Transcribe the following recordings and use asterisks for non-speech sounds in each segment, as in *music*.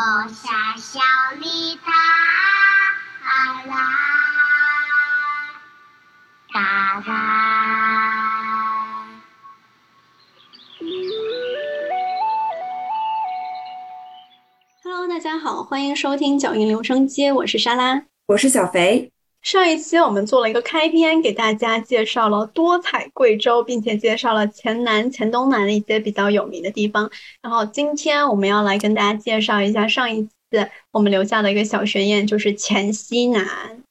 播下小梨塔啦哒啦。Hello，大家好，欢迎收听脚印留声机，我是莎拉，我是小肥。上一期我们做了一个开篇，给大家介绍了多彩贵州，并且介绍了黔南、黔东南的一些比较有名的地方。然后今天我们要来跟大家介绍一下上一次我们留下的一个小悬念，就是黔西南。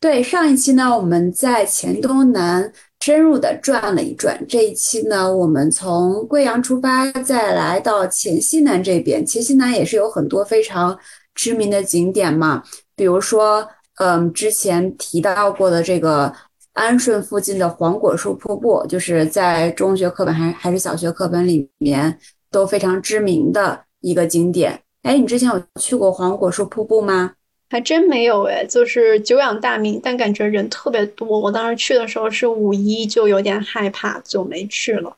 对，上一期呢我们在黔东南深入的转了一转，这一期呢我们从贵阳出发，再来到黔西南这边。黔西南也是有很多非常知名的景点嘛，比如说。嗯，之前提到过的这个安顺附近的黄果树瀑布，就是在中学课本还还是小学课本里面都非常知名的一个景点。哎，你之前有去过黄果树瀑布吗？还真没有哎，就是久仰大名，但感觉人特别多。我当时去的时候是五一，就有点害怕，就没去了。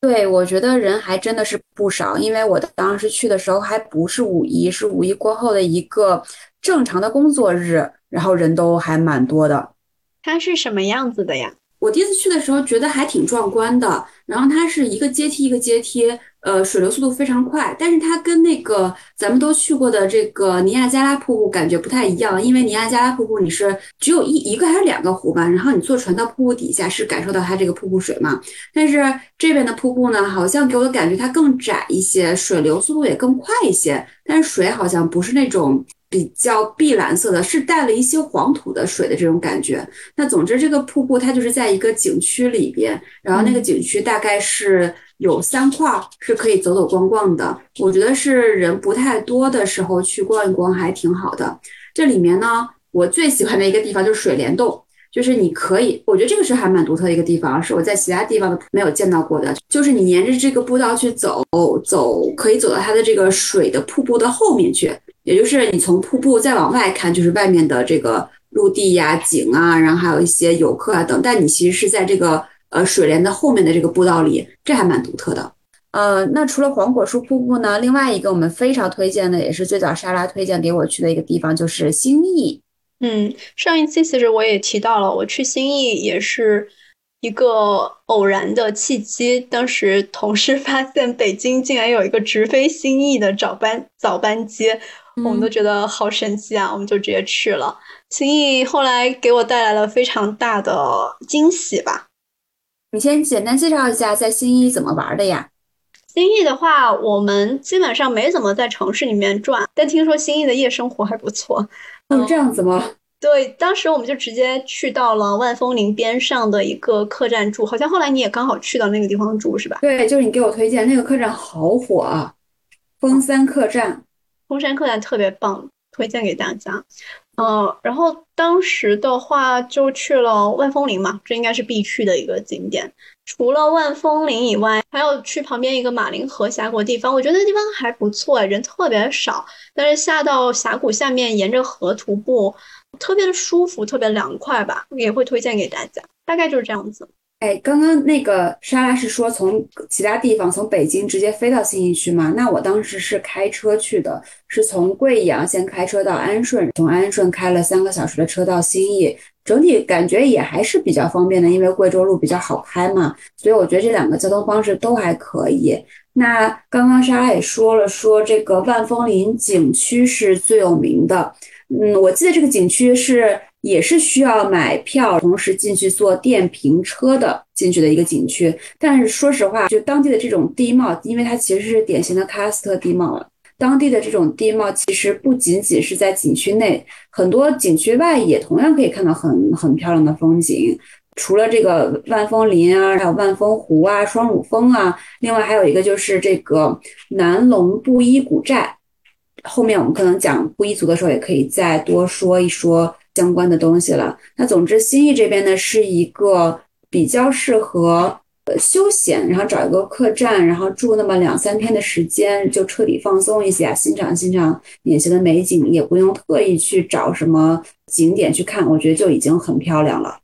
对，我觉得人还真的是不少，因为我当时去的时候还不是五一，是五一过后的一个正常的工作日。然后人都还蛮多的，它是什么样子的呀？我第一次去的时候觉得还挺壮观的。然后它是一个阶梯一个阶梯，呃，水流速度非常快。但是它跟那个咱们都去过的这个尼亚加拉瀑布感觉不太一样，因为尼亚加拉瀑布你是只有一一个还是两个湖吧？然后你坐船到瀑布底下是感受到它这个瀑布水嘛？但是这边的瀑布呢，好像给我的感觉它更窄一些，水流速度也更快一些，但是水好像不是那种。比较碧蓝色的，是带了一些黄土的水的这种感觉。那总之，这个瀑布它就是在一个景区里边，然后那个景区大概是有三块是可以走走逛逛的。我觉得是人不太多的时候去逛一逛还挺好的。这里面呢，我最喜欢的一个地方就是水帘洞，就是你可以，我觉得这个是还蛮独特的一个地方，是我在其他地方没有见到过的。就是你沿着这个步道去走，走可以走到它的这个水的瀑布的后面去。也就是你从瀑布再往外看，就是外面的这个陆地呀、景啊，然后还有一些游客啊等。但你其实是在这个呃水帘的后面的这个步道里，这还蛮独特的。呃，那除了黄果树瀑布呢，另外一个我们非常推荐的，也是最早莎拉推荐给我去的一个地方，就是兴义。嗯，上一期其实我也提到了，我去兴义也是一个偶然的契机。当时同事发现北京竟然有一个直飞兴义的早班早班机。我们都觉得好神奇啊！我们就直接去了。新义后来给我带来了非常大的惊喜吧。你先简单介绍一下在新义怎么玩的呀？新义的话，我们基本上没怎么在城市里面转，但听说新义的夜生活还不错。哦，这样子吗？*laughs* 对，当时我们就直接去到了万峰林边上的一个客栈住，好像后来你也刚好去到那个地方住是吧？对，就是你给我推荐那个客栈好火啊，峰三客栈。峰山客栈特别棒，推荐给大家。嗯，然后当时的话就去了万峰林嘛，这应该是必去的一个景点。除了万峰林以外，还有去旁边一个马林河峡谷地方，我觉得那地方还不错，人特别少，但是下到峡谷下面，沿着河徒步，特别的舒服，特别凉快吧，也会推荐给大家。大概就是这样子。哎，刚刚那个莎拉是说从其他地方从北京直接飞到兴义区吗？那我当时是开车去的，是从贵阳先开车到安顺，从安顺开了三个小时的车到兴义，整体感觉也还是比较方便的，因为贵州路比较好开嘛，所以我觉得这两个交通方式都还可以。那刚刚莎拉也说了，说这个万峰林景区是最有名的，嗯，我记得这个景区是。也是需要买票，同时进去坐电瓶车的进去的一个景区。但是说实话，就当地的这种地貌，因为它其实是典型的喀斯特地貌了。当地的这种地貌其实不仅仅是在景区内，很多景区外也同样可以看到很很漂亮的风景。除了这个万峰林啊，还有万峰湖啊、双乳峰啊，另外还有一个就是这个南龙布依古寨。后面我们可能讲布依族的时候，也可以再多说一说。相关的东西了。那总之，新义这边呢是一个比较适合呃休闲，然后找一个客栈，然后住那么两三天的时间，就彻底放松一下，欣赏欣赏眼前的美景，也不用特意去找什么景点去看，我觉得就已经很漂亮了。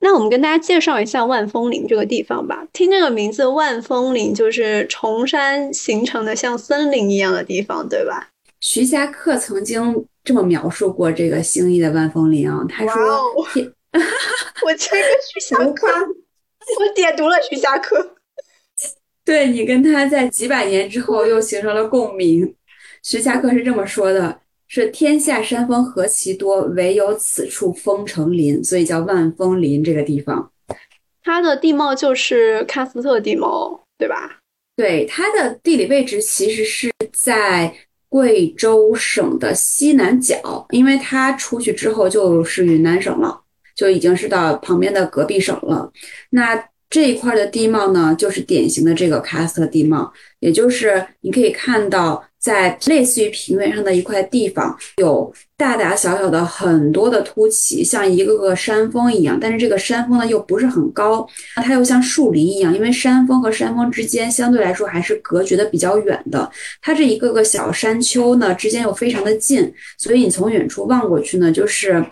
那我们跟大家介绍一下万峰林这个地方吧。听这个名字，万峰林就是崇山形成的像森林一样的地方，对吧？徐霞客曾经这么描述过这个兴义的万峰林啊，他说：“天，*laughs* 我签个徐霞客，我点读了徐霞客。对你跟他在几百年之后又形成了共鸣。徐霞客是这么说的：是天下山峰何其多，唯有此处峰成林，所以叫万峰林这个地方。它的地貌就是喀斯特地貌，对吧？对，它的地理位置其实是在贵州省的西南角，因为它出去之后就是云南省了，就已经是到旁边的隔壁省了。那这一块的地貌呢，就是典型的这个喀斯特地貌，也就是你可以看到，在类似于平原上的一块地方，有大大小小的很多的凸起，像一个个山峰一样。但是这个山峰呢，又不是很高，它又像树林一样，因为山峰和山峰之间相对来说还是隔绝的比较远的。它这一个个小山丘呢，之间又非常的近，所以你从远处望过去呢，就是。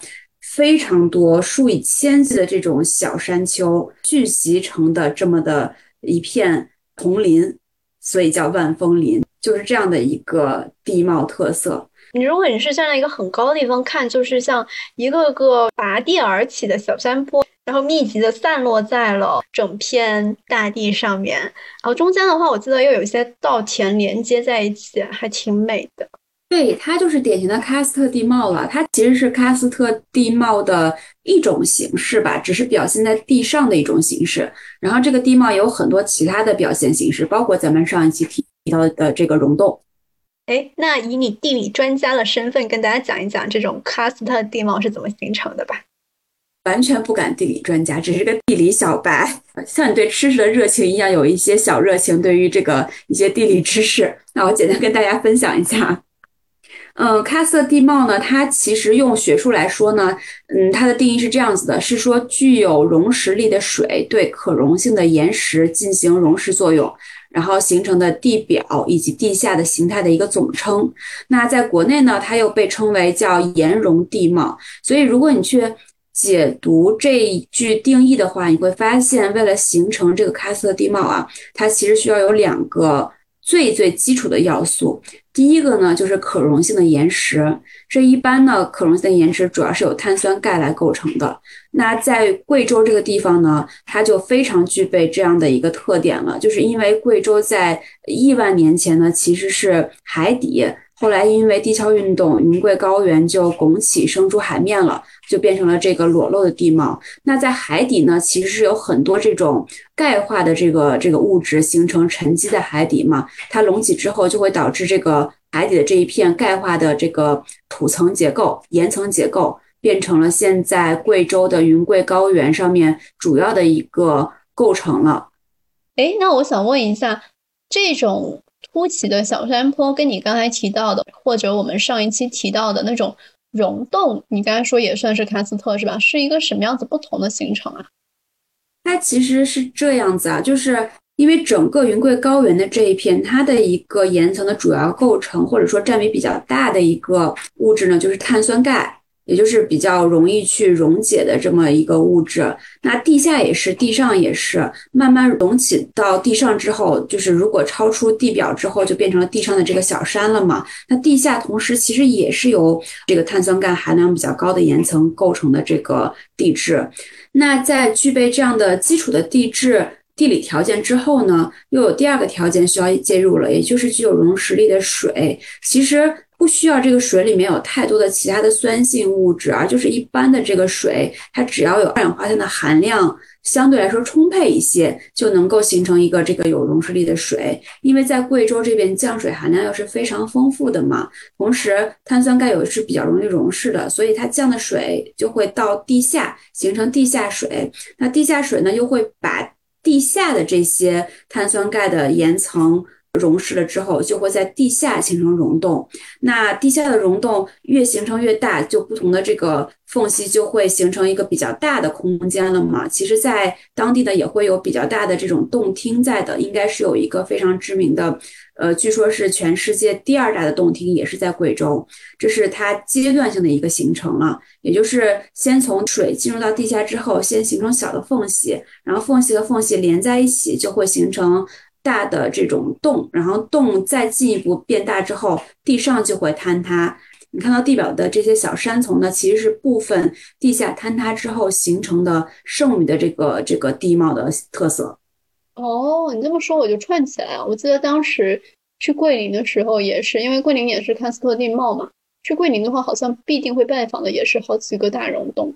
非常多数以千计的这种小山丘聚集成的这么的一片丛林，所以叫万峰林，就是这样的一个地貌特色。你如果你是站在一个很高的地方看，就是像一个个拔地而起的小山坡，然后密集的散落在了整片大地上面，然后中间的话，我记得又有一些稻田连接在一起，还挺美的。对，它就是典型的喀斯特地貌了。它其实是喀斯特地貌的一种形式吧，只是表现在地上的一种形式。然后这个地貌有很多其他的表现形式，包括咱们上一期提到的这个溶洞。哎，那以你地理专家的身份，跟大家讲一讲这种喀斯特地貌是怎么形成的吧。完全不敢地理专家，只是个地理小白，像你对吃食的热情一样，有一些小热情，对于这个一些地理知识，那我简单跟大家分享一下。嗯，喀斯特地貌呢，它其实用学术来说呢，嗯，它的定义是这样子的，是说具有溶蚀力的水对可溶性的岩石进行溶蚀作用，然后形成的地表以及地下的形态的一个总称。那在国内呢，它又被称为叫岩溶地貌。所以，如果你去解读这一句定义的话，你会发现，为了形成这个喀斯特地貌啊，它其实需要有两个最最基础的要素。第一个呢，就是可溶性的岩石。这一般呢，可溶性的岩石主要是由碳酸钙来构成的。那在贵州这个地方呢，它就非常具备这样的一个特点了，就是因为贵州在亿万年前呢，其实是海底。后来因为地壳运动，云贵高原就拱起生出海面了，就变成了这个裸露的地貌。那在海底呢，其实是有很多这种钙化的这个这个物质形成沉积在海底嘛，它隆起之后就会导致这个海底的这一片钙化的这个土层结构、岩层结构，变成了现在贵州的云贵高原上面主要的一个构成了。哎，那我想问一下，这种。凸起的小山坡，跟你刚才提到的，或者我们上一期提到的那种溶洞，你刚才说也算是喀斯特是吧？是一个什么样子不同的形成啊？它其实是这样子啊，就是因为整个云贵高原的这一片，它的一个岩层的主要构成，或者说占比比较大的一个物质呢，就是碳酸钙。也就是比较容易去溶解的这么一个物质，那地下也是，地上也是，慢慢隆起到地上之后，就是如果超出地表之后，就变成了地上的这个小山了嘛。那地下同时其实也是由这个碳酸钙含量比较高的岩层构成的这个地质。那在具备这样的基础的地质地理条件之后呢，又有第二个条件需要介入了，也就是具有溶蚀力的水。其实。不需要这个水里面有太多的其他的酸性物质，而就是一般的这个水，它只要有二氧化碳的含量相对来说充沛一些，就能够形成一个这个有溶蚀力的水。因为在贵州这边降水含量又是非常丰富的嘛，同时碳酸钙又是比较容易溶蚀的，所以它降的水就会到地下形成地下水。那地下水呢，又会把地下的这些碳酸钙的岩层。溶蚀了之后，就会在地下形成溶洞。那地下的溶洞越形成越大，就不同的这个缝隙就会形成一个比较大的空间了嘛。其实，在当地呢，也会有比较大的这种洞厅在的，应该是有一个非常知名的，呃，据说是全世界第二大的洞厅，也是在贵州。这是它阶段性的一个形成了，也就是先从水进入到地下之后，先形成小的缝隙，然后缝隙和缝隙连在一起，就会形成。大的这种洞，然后洞再进一步变大之后，地上就会坍塌。你看到地表的这些小山丛呢，其实是部分地下坍塌之后形成的剩余的这个这个地貌的特色。哦，你这么说我就串起来了。我记得当时去桂林的时候也是，因为桂林也是喀斯特地貌嘛。去桂林的话，好像必定会拜访的也是好几个大溶洞。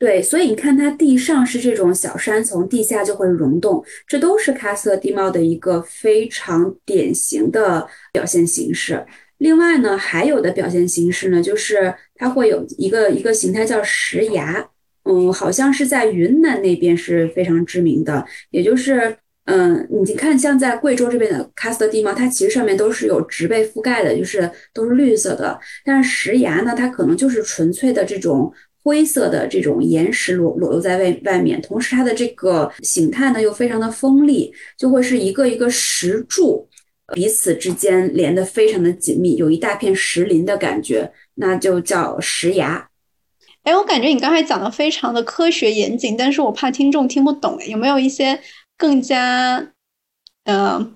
对，所以你看它地上是这种小山丛，地下就会溶洞，这都是喀斯特地貌的一个非常典型的表现形式。另外呢，还有的表现形式呢，就是它会有一个一个形态叫石崖，嗯，好像是在云南那边是非常知名的，也就是。嗯，你看，像在贵州这边的喀斯特地貌，它其实上面都是有植被覆盖的，就是都是绿色的。但是石崖呢，它可能就是纯粹的这种灰色的这种岩石裸裸露在外外面，同时它的这个形态呢又非常的锋利，就会是一个一个石柱彼此之间连得非常的紧密，有一大片石林的感觉，那就叫石崖。哎，我感觉你刚才讲的非常的科学严谨，但是我怕听众听不懂，有没有一些？更加，呃，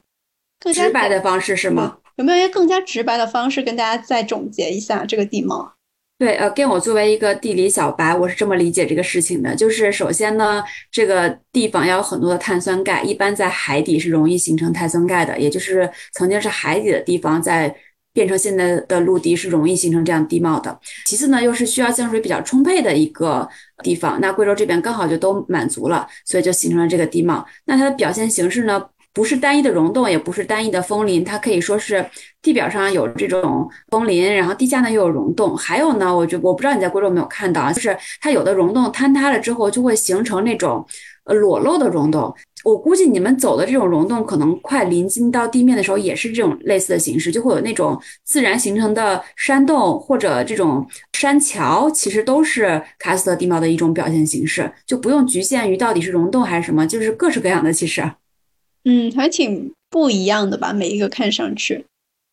更加直白的方式是吗？有没有一些更加直白的方式跟大家再总结一下这个地貌？对，呃，跟我作为一个地理小白，我是这么理解这个事情的。就是首先呢，这个地方要有很多的碳酸钙，一般在海底是容易形成碳酸钙的，也就是曾经是海底的地方，在变成现在的陆地是容易形成这样地貌的。其次呢，又是需要降水比较充沛的一个。地方，那贵州这边刚好就都满足了，所以就形成了这个地貌。那它的表现形式呢，不是单一的溶洞，也不是单一的峰林，它可以说是地表上有这种峰林，然后地下呢又有溶洞。还有呢，我觉我不知道你在贵州有没有看到啊，就是它有的溶洞坍塌了之后，就会形成那种呃裸露的溶洞。我估计你们走的这种溶洞，可能快临近到地面的时候，也是这种类似的形式，就会有那种自然形成的山洞或者这种山桥，其实都是喀斯特地貌的一种表现形式，就不用局限于到底是溶洞还是什么，就是各式各样的。其实，嗯，还挺不一样的吧，每一个看上去。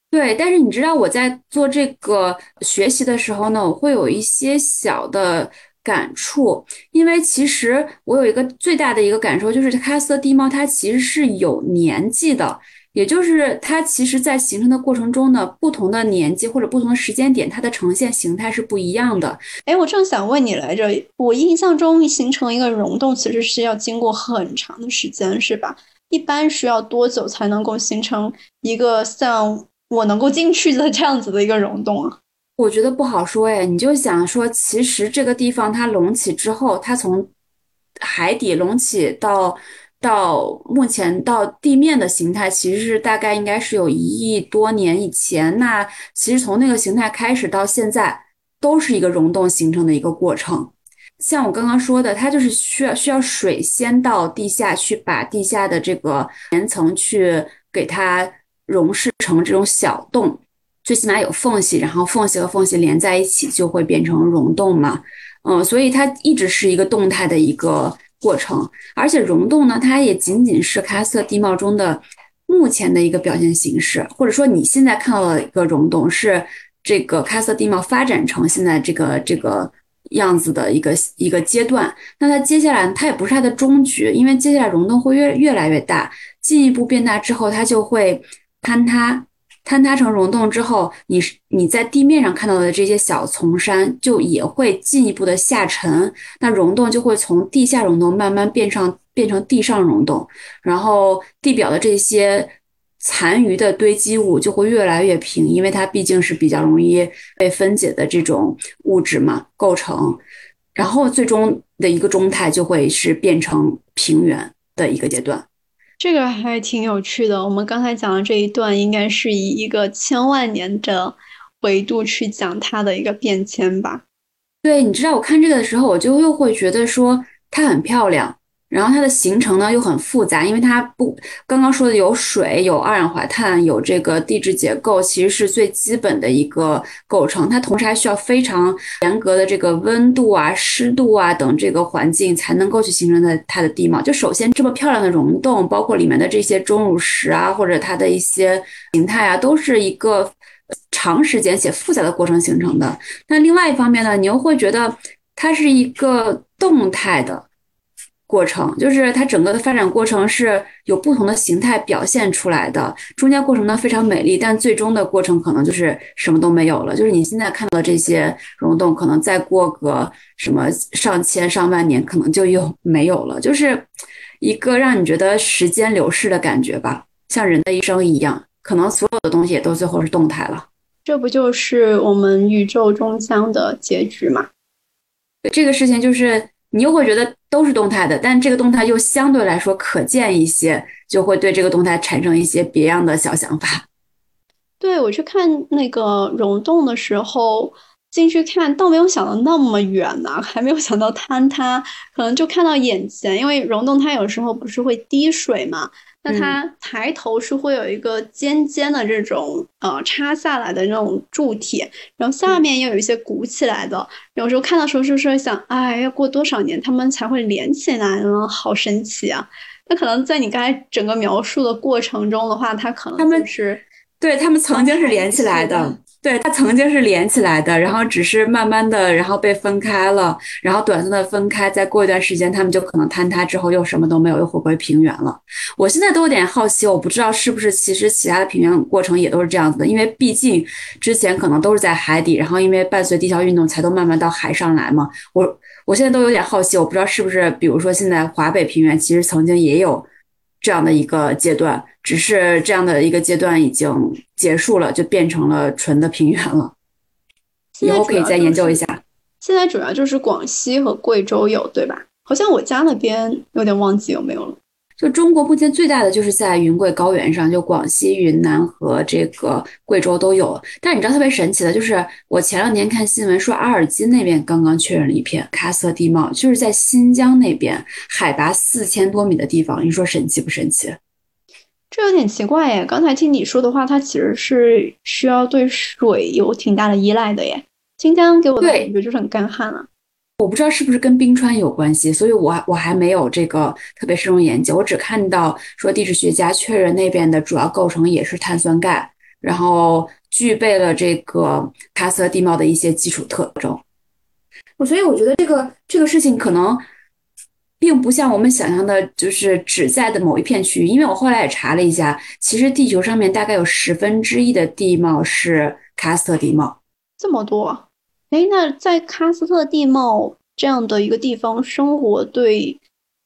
对，但是你知道我在做这个学习的时候呢，我会有一些小的。感触，因为其实我有一个最大的一个感受，就是喀斯特地貌它其实是有年纪的，也就是它其实在形成的过程中呢，不同的年纪或者不同的时间点，它的呈现形态是不一样的。哎，我正想问你来着，我印象中形成一个溶洞其实是要经过很长的时间，是吧？一般需要多久才能够形成一个像我能够进去的这样子的一个溶洞啊？我觉得不好说哎，你就想说，其实这个地方它隆起之后，它从海底隆起到到目前到地面的形态，其实是大概应该是有一亿多年以前。那其实从那个形态开始到现在，都是一个溶洞形成的一个过程。像我刚刚说的，它就是需要需要水先到地下去，把地下的这个岩层去给它溶释成这种小洞。最起码有缝隙，然后缝隙和缝隙连在一起就会变成溶洞嘛，嗯，所以它一直是一个动态的一个过程，而且溶洞呢，它也仅仅是喀斯特地貌中的目前的一个表现形式，或者说你现在看到的一个溶洞是这个喀斯特地貌发展成现在这个这个样子的一个一个阶段，那它接下来它也不是它的终局，因为接下来溶洞会越越来越大，进一步变大之后，它就会坍塌。坍塌成溶洞之后，你你在地面上看到的这些小丛山就也会进一步的下沉，那溶洞就会从地下溶洞慢慢变上变成地上溶洞，然后地表的这些残余的堆积物就会越来越平，因为它毕竟是比较容易被分解的这种物质嘛构成，然后最终的一个中态就会是变成平原的一个阶段。这个还挺有趣的。我们刚才讲的这一段，应该是以一个千万年的维度去讲它的一个变迁吧？对，你知道，我看这个的时候，我就又会觉得说它很漂亮。然后它的形成呢又很复杂，因为它不刚刚说的有水、有二氧化碳、有这个地质结构，其实是最基本的一个构成。它同时还需要非常严格的这个温度啊、湿度啊等这个环境，才能够去形成的它的地貌。就首先这么漂亮的溶洞，包括里面的这些钟乳石啊，或者它的一些形态啊，都是一个长时间且复杂的过程形成的。那另外一方面呢，你又会觉得它是一个动态的。过程，就是它整个的发展过程是有不同的形态表现出来的。中间过程呢非常美丽，但最终的过程可能就是什么都没有了。就是你现在看到的这些溶洞，可能再过个什么上千上万年，可能就又没有了。就是一个让你觉得时间流逝的感觉吧，像人的一生一样，可能所有的东西也都最后是动态了。这不就是我们宇宙终将的结局吗？这个事情就是。你又会觉得都是动态的，但这个动态又相对来说可见一些，就会对这个动态产生一些别样的小想法。对我去看那个溶洞的时候，进去看，倒没有想到那么远呢，还没有想到坍塌，可能就看到眼前，因为溶洞它有时候不是会滴水嘛。那它抬头是会有一个尖尖的这种呃插下来的那种柱体，然后下面又有一些鼓起来的。有时候看到时候就是想，哎，要过多少年他们才会连起来呢？好神奇啊！那可能在你刚才整个描述的过程中的话，它可能他们是对他们曾经是连起来的。对，它曾经是连起来的，然后只是慢慢的，然后被分开了，然后短暂的分开，再过一段时间，它们就可能坍塌之后又什么都没有，又回归平原了。我现在都有点好奇，我不知道是不是其实其他的平原过程也都是这样子的，因为毕竟之前可能都是在海底，然后因为伴随地壳运动才都慢慢到海上来嘛。我我现在都有点好奇，我不知道是不是，比如说现在华北平原其实曾经也有这样的一个阶段。只是这样的一个阶段已经结束了，就变成了纯的平原了。以后可以再研究一下。现在主要就是广西和贵州有，对吧？好像我家那边有点忘记有没有了。就中国目前最大的就是在云贵高原上，就广西、云南和这个贵州都有。但你知道特别神奇的，就是我前两天看新闻说，阿尔金那边刚刚确认了一片喀斯特地貌，就是在新疆那边海拔四千多米的地方。你说神奇不神奇？这有点奇怪耶！刚才听你说的话，它其实是需要对水有挺大的依赖的耶。新疆给我的感觉就是很干旱了。我不知道是不是跟冰川有关系，所以我我还没有这个特别深入研究。我只看到说地质学家确认那边的主要构成也是碳酸钙，然后具备了这个喀斯特地貌的一些基础特征。所以我觉得这个这个事情可能。并不像我们想象的，就是只在的某一片区域。因为我后来也查了一下，其实地球上面大概有十分之一的地貌是喀斯特地貌，这么多。哎，那在喀斯特地貌这样的一个地方生活，对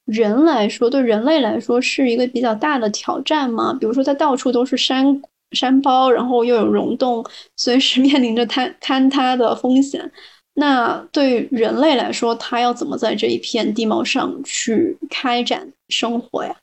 人来说，对人类来说是一个比较大的挑战吗？比如说，它到处都是山山包，然后又有溶洞，随时 *laughs* 面临着坍坍塌的风险。那对人类来说，他要怎么在这一片地貌上去开展生活呀？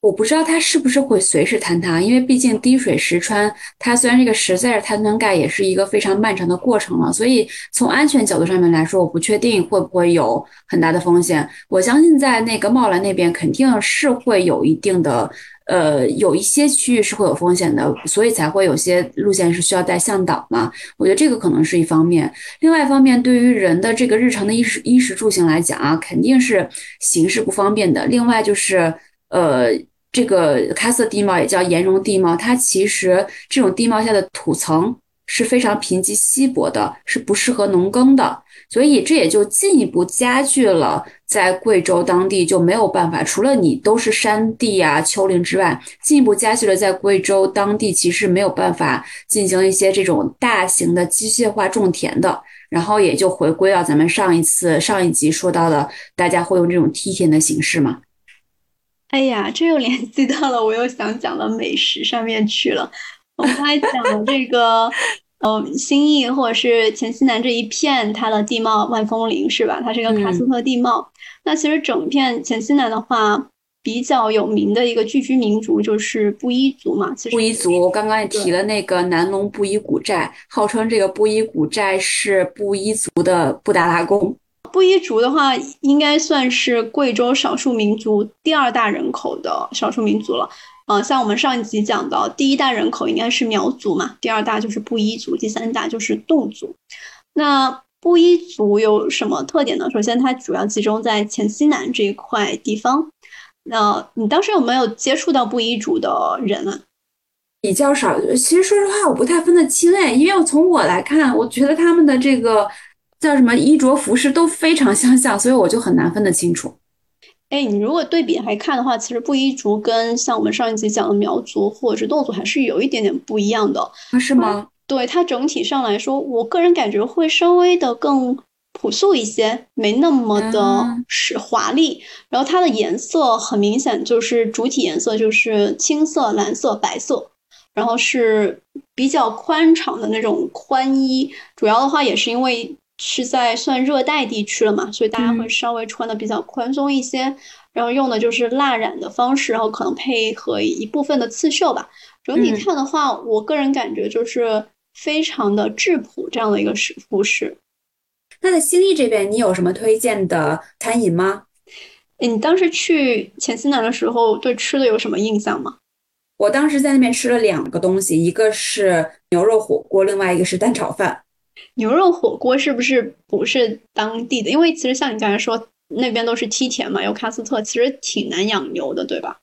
我不知道它是不是会随时坍塌，因为毕竟滴水石穿，它虽然这个石在是碳酸钙，也是一个非常漫长的过程了。所以从安全角度上面来说，我不确定会不会有很大的风险。我相信在那个茂兰那边肯定是会有一定的。呃，有一些区域是会有风险的，所以才会有些路线是需要带向导嘛。我觉得这个可能是一方面。另外一方面，对于人的这个日常的衣食衣食住行来讲啊，肯定是行事不方便的。另外就是，呃，这个喀斯特地貌也叫岩溶地貌，它其实这种地貌下的土层是非常贫瘠稀薄的，是不适合农耕的。所以这也就进一步加剧了，在贵州当地就没有办法，除了你都是山地啊、丘陵之外，进一步加剧了在贵州当地其实没有办法进行一些这种大型的机械化种田的。然后也就回归到咱们上一次上一集说到的，大家会用这种梯田的形式嘛？哎呀，这又联系到了我又想讲的美食上面去了。我们刚才讲这个。嗯，新义或者是黔西南这一片，它的地貌万峰林是吧？它是一个喀斯特地貌。那其实整片黔西南的话，比较有名的一个聚居民族就是布依族嘛。其实布依族，我刚刚也提了那个南龙布依古寨，号称这个布依古寨是布依族的布达拉宫。布依族的话，应该算是贵州少数民族第二大人口的少数民族了。呃，像我们上一集讲到，第一大人口应该是苗族嘛，第二大就是布依族，第三大就是侗族。那布依族有什么特点呢？首先，它主要集中在黔西南这一块地方。那你当时有没有接触到布依族的人啊？比较少。其实说实话，我不太分得清哎，因为从我来看，我觉得他们的这个叫什么衣着服饰都非常相像，所以我就很难分得清楚。哎，你如果对比来看的话，其实布依族跟像我们上一集讲的苗族或者是侗族还是有一点点不一样的。啊，是吗？对它整体上来说，我个人感觉会稍微的更朴素一些，没那么的是华丽。然后它的颜色很明显，就是主体颜色就是青色、蓝色、白色，然后是比较宽敞的那种宽衣。主要的话也是因为是在算热带地区了嘛，所以大家会稍微穿的比较宽松一些。然后用的就是蜡染的方式，然后可能配合一部分的刺绣吧。整体看的话，我个人感觉就是。非常的质朴，这样的一个是服饰。那在新义这边，你有什么推荐的餐饮吗？你当时去黔西南的时候，对吃的有什么印象吗？我当时在那边吃了两个东西，一个是牛肉火锅，另外一个是蛋炒饭。牛肉火锅是不是不是当地的？因为其实像你刚才说，那边都是梯田嘛，有喀斯特，其实挺难养牛的，对吧？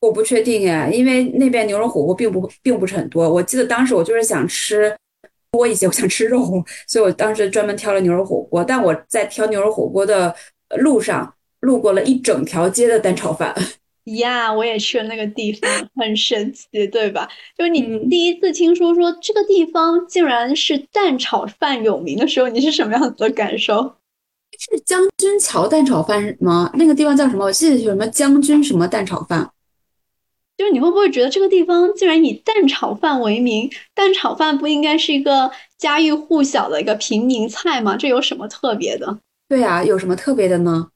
我不确定哎，因为那边牛肉火锅并不并不是很多。我记得当时我就是想吃多一些，我想吃肉，所以我当时专门挑了牛肉火锅。但我在挑牛肉火锅的路上，路过了一整条街的蛋炒饭。呀，我也去了那个地方，*laughs* 很神奇，对吧？就是你第一次听说说这个地方竟然是蛋炒饭有名的时候，你是什么样子的感受？是将军桥蛋炒饭吗？那个地方叫什么？我记得是什么将军什么蛋炒饭。就是你会不会觉得这个地方竟然以蛋炒饭为名？蛋炒饭不应该是一个家喻户晓的一个平民菜吗？这有什么特别的？对呀，有什么特别的呢？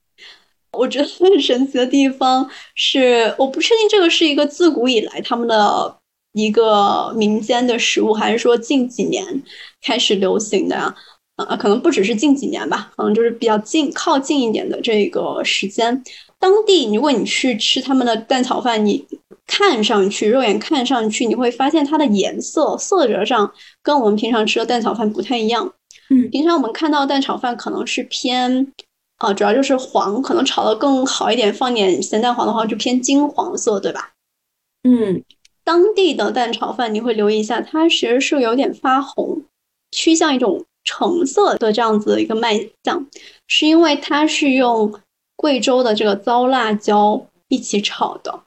我觉得很神奇的地方是，我不确定这个是一个自古以来他们的一个民间的食物，还是说近几年开始流行的呀？呃，可能不只是近几年吧，可能就是比较近、靠近一点的这个时间。当地，如果你去吃他们的蛋炒饭，你。看上去，肉眼看上去，你会发现它的颜色、色泽上跟我们平常吃的蛋炒饭不太一样。嗯，平常我们看到蛋炒饭可能是偏，呃，主要就是黄，可能炒的更好一点，放点咸蛋黄的话就偏金黄色，对吧？嗯，当地的蛋炒饭你会留意一下，它其实是有点发红，趋向一种橙色的这样子的一个卖相，是因为它是用贵州的这个糟辣椒一起炒的。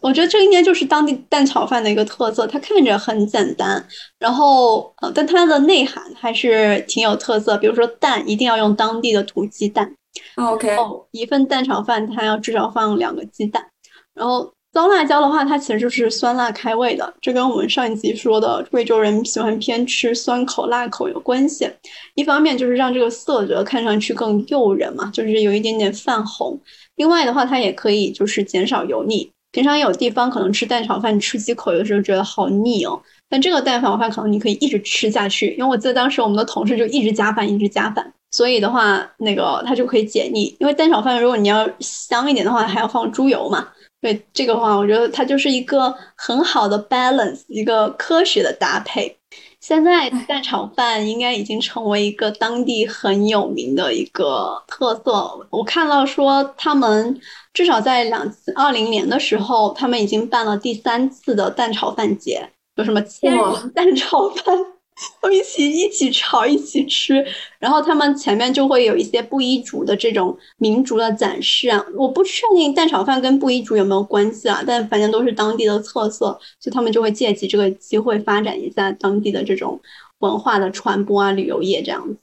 我觉得这应该就是当地蛋炒饭的一个特色，它看着很简单，然后呃，但它的内涵还是挺有特色。比如说蛋一定要用当地的土鸡蛋，OK，哦，一份蛋炒饭它要至少放两个鸡蛋。然后糟辣椒的话，它其实就是酸辣开胃的，这跟我们上一集说的贵州人喜欢偏吃酸口辣口有关系。一方面就是让这个色泽看上去更诱人嘛，就是有一点点泛红；另外的话，它也可以就是减少油腻。平常有地方可能吃蛋炒饭吃几口，有的时候觉得好腻哦。但这个蛋炒饭可能你可以一直吃下去，因为我记得当时我们的同事就一直加饭，一直加饭，所以的话，那个它就可以解腻。因为蛋炒饭如果你要香一点的话，还要放猪油嘛。对这个话，我觉得它就是一个很好的 balance，一个科学的搭配。现在蛋炒饭应该已经成为一个当地很有名的一个特色。我看到说他们。至少在两二零年的时候，他们已经办了第三次的蛋炒饭节，有什么千人蛋炒饭，*laughs* 我一起一起炒一起吃。然后他们前面就会有一些布依族的这种民族的展示啊，我不确定蛋炒饭跟布依族有没有关系啊，但反正都是当地的特色，所以他们就会借机这个机会发展一下当地的这种文化的传播啊，旅游业这样子。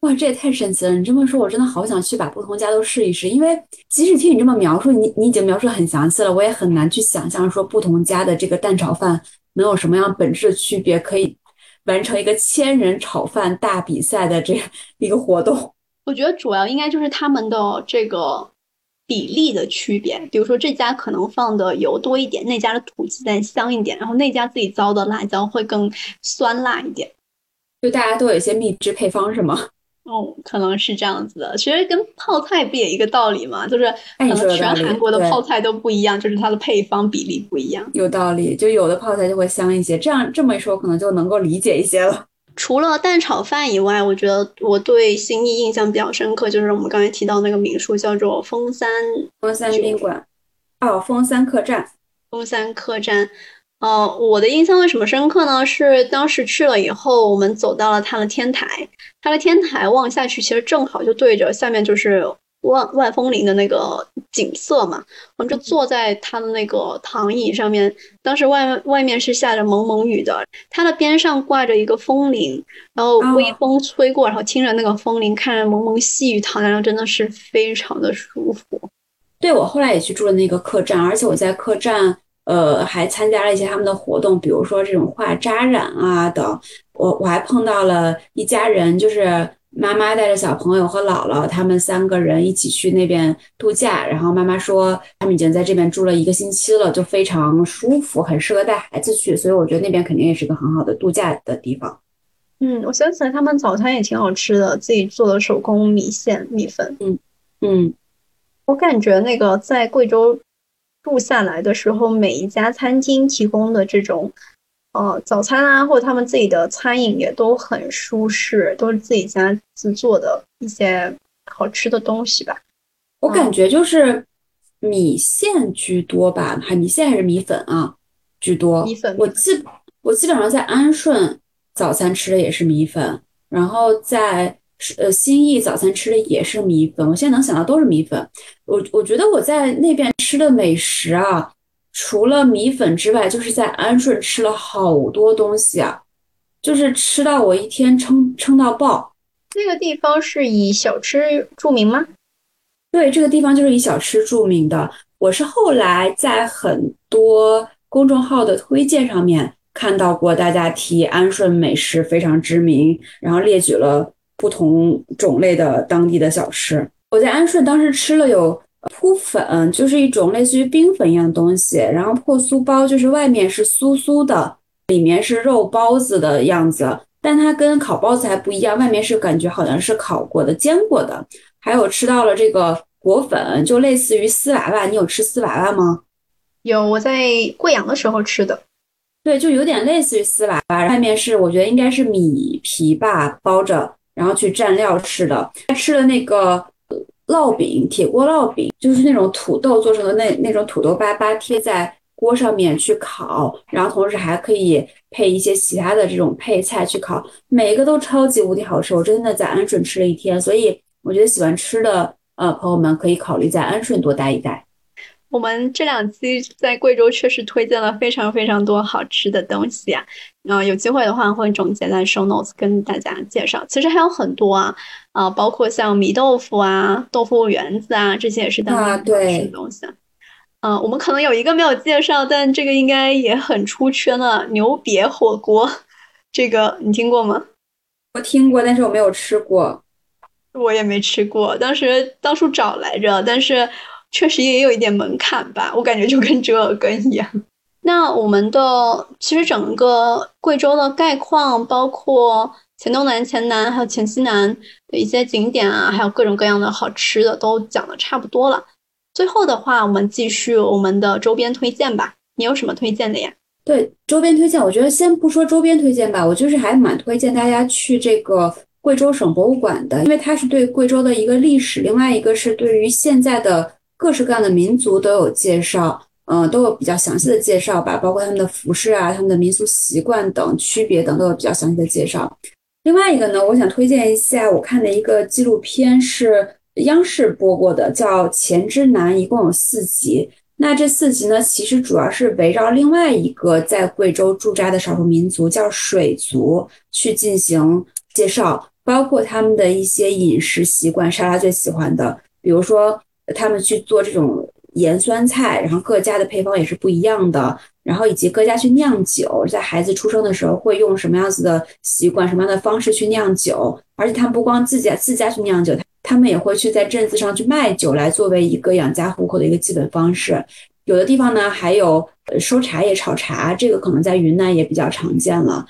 哇，这也太神奇了！你这么说，我真的好想去把不同家都试一试。因为即使听你这么描述，你你已经描述很详细了，我也很难去想象说不同家的这个蛋炒饭能有什么样本质的区别，可以完成一个千人炒饭大比赛的这样 *laughs* 一个活动。我觉得主要应该就是他们的这个比例的区别，比如说这家可能放的油多一点，那家的土鸡蛋香一点，然后那家自己糟的辣椒会更酸辣一点。就大家都有一些秘制配方，是吗？哦，可能是这样子的。其实跟泡菜不也一个道理吗？就是可能全韩国的泡菜都不一样，就是它的配方比例不一样。有道理，就有的泡菜就会香一些。这样这么一说，可能就能够理解一些了。除了蛋炒饭以外，我觉得我对新义印象比较深刻，就是我们刚才提到那个民宿，叫做风三风三宾馆。哦，风三客栈。风三客栈。呃，我的印象为什么深刻呢？是当时去了以后，我们走到了它的天台，它的天台望下去，其实正好就对着下面就是万万峰林的那个景色嘛，我们就坐在它的那个躺椅上面。当时外外面是下着蒙蒙雨的，它的边上挂着一个风铃，然后微风吹过，然后听着那个风铃，看着蒙蒙细雨，躺在那真的是非常的舒服。对我后来也去住了那个客栈，而且我在客栈。呃，还参加了一些他们的活动，比如说这种画扎染啊等。我我还碰到了一家人，就是妈妈带着小朋友和姥姥，他们三个人一起去那边度假。然后妈妈说，他们已经在这边住了一个星期了，就非常舒服，很适合带孩子去。所以我觉得那边肯定也是个很好的度假的地方。嗯，我想起来他们早餐也挺好吃的，自己做的手工米线米粉。嗯嗯，我感觉那个在贵州。住下来的时候，每一家餐厅提供的这种，呃，早餐啊，或者他们自己的餐饮也都很舒适，都是自己家自做的一些好吃的东西吧。我感觉就是米线居多吧，还米线还是米粉啊居多。米粉。我基我基本上在安顺早餐吃的也是米粉，然后在。呃，新义早餐吃的也是米粉，我现在能想到都是米粉。我我觉得我在那边吃的美食啊，除了米粉之外，就是在安顺吃了好多东西啊，就是吃到我一天撑撑到爆。那个地方是以小吃著名吗？对，这个地方就是以小吃著名的。我是后来在很多公众号的推荐上面看到过，大家提安顺美食非常知名，然后列举了。不同种类的当地的小吃，我在安顺当时吃了有铺粉，就是一种类似于冰粉一样的东西，然后破酥包，就是外面是酥酥的，里面是肉包子的样子，但它跟烤包子还不一样，外面是感觉好像是烤过的、煎过的。还有吃到了这个果粉，就类似于丝娃娃，你有吃丝娃娃吗？有，我在贵阳的时候吃的。对，就有点类似于丝娃娃，外面是我觉得应该是米皮吧包着。然后去蘸料吃的，吃了那个烙饼，铁锅烙饼，就是那种土豆做成的那那种土豆粑粑贴在锅上面去烤，然后同时还可以配一些其他的这种配菜去烤，每一个都超级无敌好吃。我真的在安顺吃了一天，所以我觉得喜欢吃的呃朋友们可以考虑在安顺多待一待。我们这两期在贵州确实推荐了非常非常多好吃的东西啊，嗯，有机会的话会总结在 show notes 跟大家介绍。其实还有很多啊，啊，包括像米豆腐啊、豆腐圆子啊，这些也是当地好吃的东西。嗯，我们可能有一个没有介绍，但这个应该也很出圈的牛瘪火锅，这个你听过吗？我听过，但是我没有吃过。我也没吃过，当时当初找来着，但是。确实也有一点门槛吧，我感觉就跟折耳根一样。那我们的其实整个贵州的概况，包括黔东南、黔南还有黔西南的一些景点啊，还有各种各样的好吃的，都讲的差不多了。最后的话，我们继续我们的周边推荐吧。你有什么推荐的呀？对，周边推荐，我觉得先不说周边推荐吧，我就是还蛮推荐大家去这个贵州省博物馆的，因为它是对贵州的一个历史，另外一个是对于现在的。各式各样的民族都有介绍，嗯，都有比较详细的介绍吧，包括他们的服饰啊、他们的民俗习惯等区别等都有比较详细的介绍。另外一个呢，我想推荐一下我看的一个纪录片，是央视播过的，叫《黔之南》，一共有四集。那这四集呢，其实主要是围绕另外一个在贵州驻扎的少数民族，叫水族，去进行介绍，包括他们的一些饮食习惯。莎拉最喜欢的，比如说。他们去做这种盐酸菜，然后各家的配方也是不一样的，然后以及各家去酿酒，在孩子出生的时候会用什么样子的习惯、什么样的方式去酿酒，而且他们不光自家自家去酿酒，他们也会去在镇子上去卖酒，来作为一个养家糊口的一个基本方式。有的地方呢还有收茶叶、炒茶，这个可能在云南也比较常见了。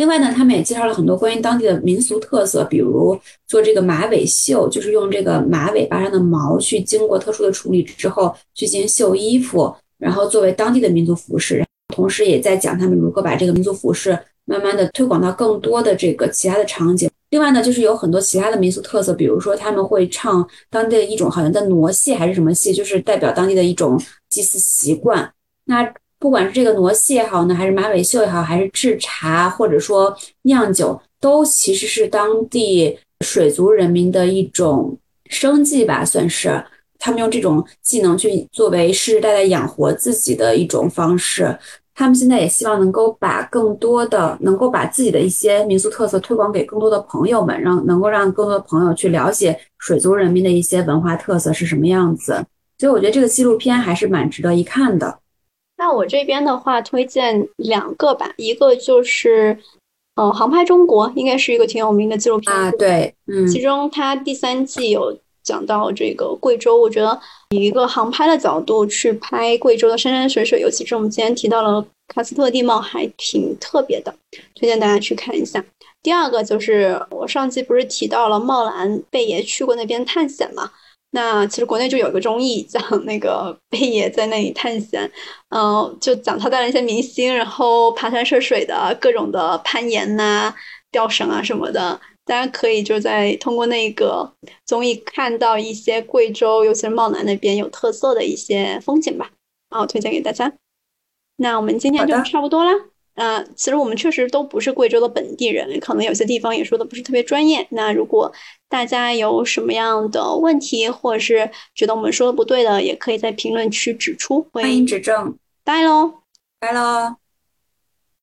另外呢，他们也介绍了很多关于当地的民俗特色，比如做这个马尾绣，就是用这个马尾巴上的毛去经过特殊的处理之后去进行绣衣服，然后作为当地的民族服饰。同时也在讲他们如何把这个民族服饰慢慢的推广到更多的这个其他的场景。另外呢，就是有很多其他的民俗特色，比如说他们会唱当地的一种好像叫傩戏还是什么戏，就是代表当地的一种祭祀习惯。那不管是这个傩戏也好呢，还是马尾绣也好，还是制茶或者说酿酒，都其实是当地水族人民的一种生计吧，算是他们用这种技能去作为世世代代养活自己的一种方式。他们现在也希望能够把更多的，能够把自己的一些民俗特色推广给更多的朋友们，让能够让更多的朋友去了解水族人民的一些文化特色是什么样子。所以我觉得这个纪录片还是蛮值得一看的。那我这边的话，推荐两个吧，一个就是，呃，航拍中国应该是一个挺有名的纪录片啊，对，嗯，其中它第三季有讲到这个贵州，我觉得以一个航拍的角度去拍贵州的山山水水，尤其是我们今天提到了喀斯特地貌，还挺特别的，推荐大家去看一下。第二个就是我上期不是提到了茂兰贝爷去过那边探险嘛？那其实国内就有一个综艺讲那个贝爷在那里探险，嗯，就讲他带了一些明星，然后爬山涉水的各种的攀岩呐、吊绳啊什么的，大家可以就在通过那个综艺看到一些贵州，尤其是茂南那边有特色的一些风景吧，然后推荐给大家。那我们今天就差不多啦。呃，其实我们确实都不是贵州的本地人，可能有些地方也说的不是特别专业。那如果大家有什么样的问题，或者是觉得我们说的不对的，也可以在评论区指出，欢迎指正。拜喽，拜喽。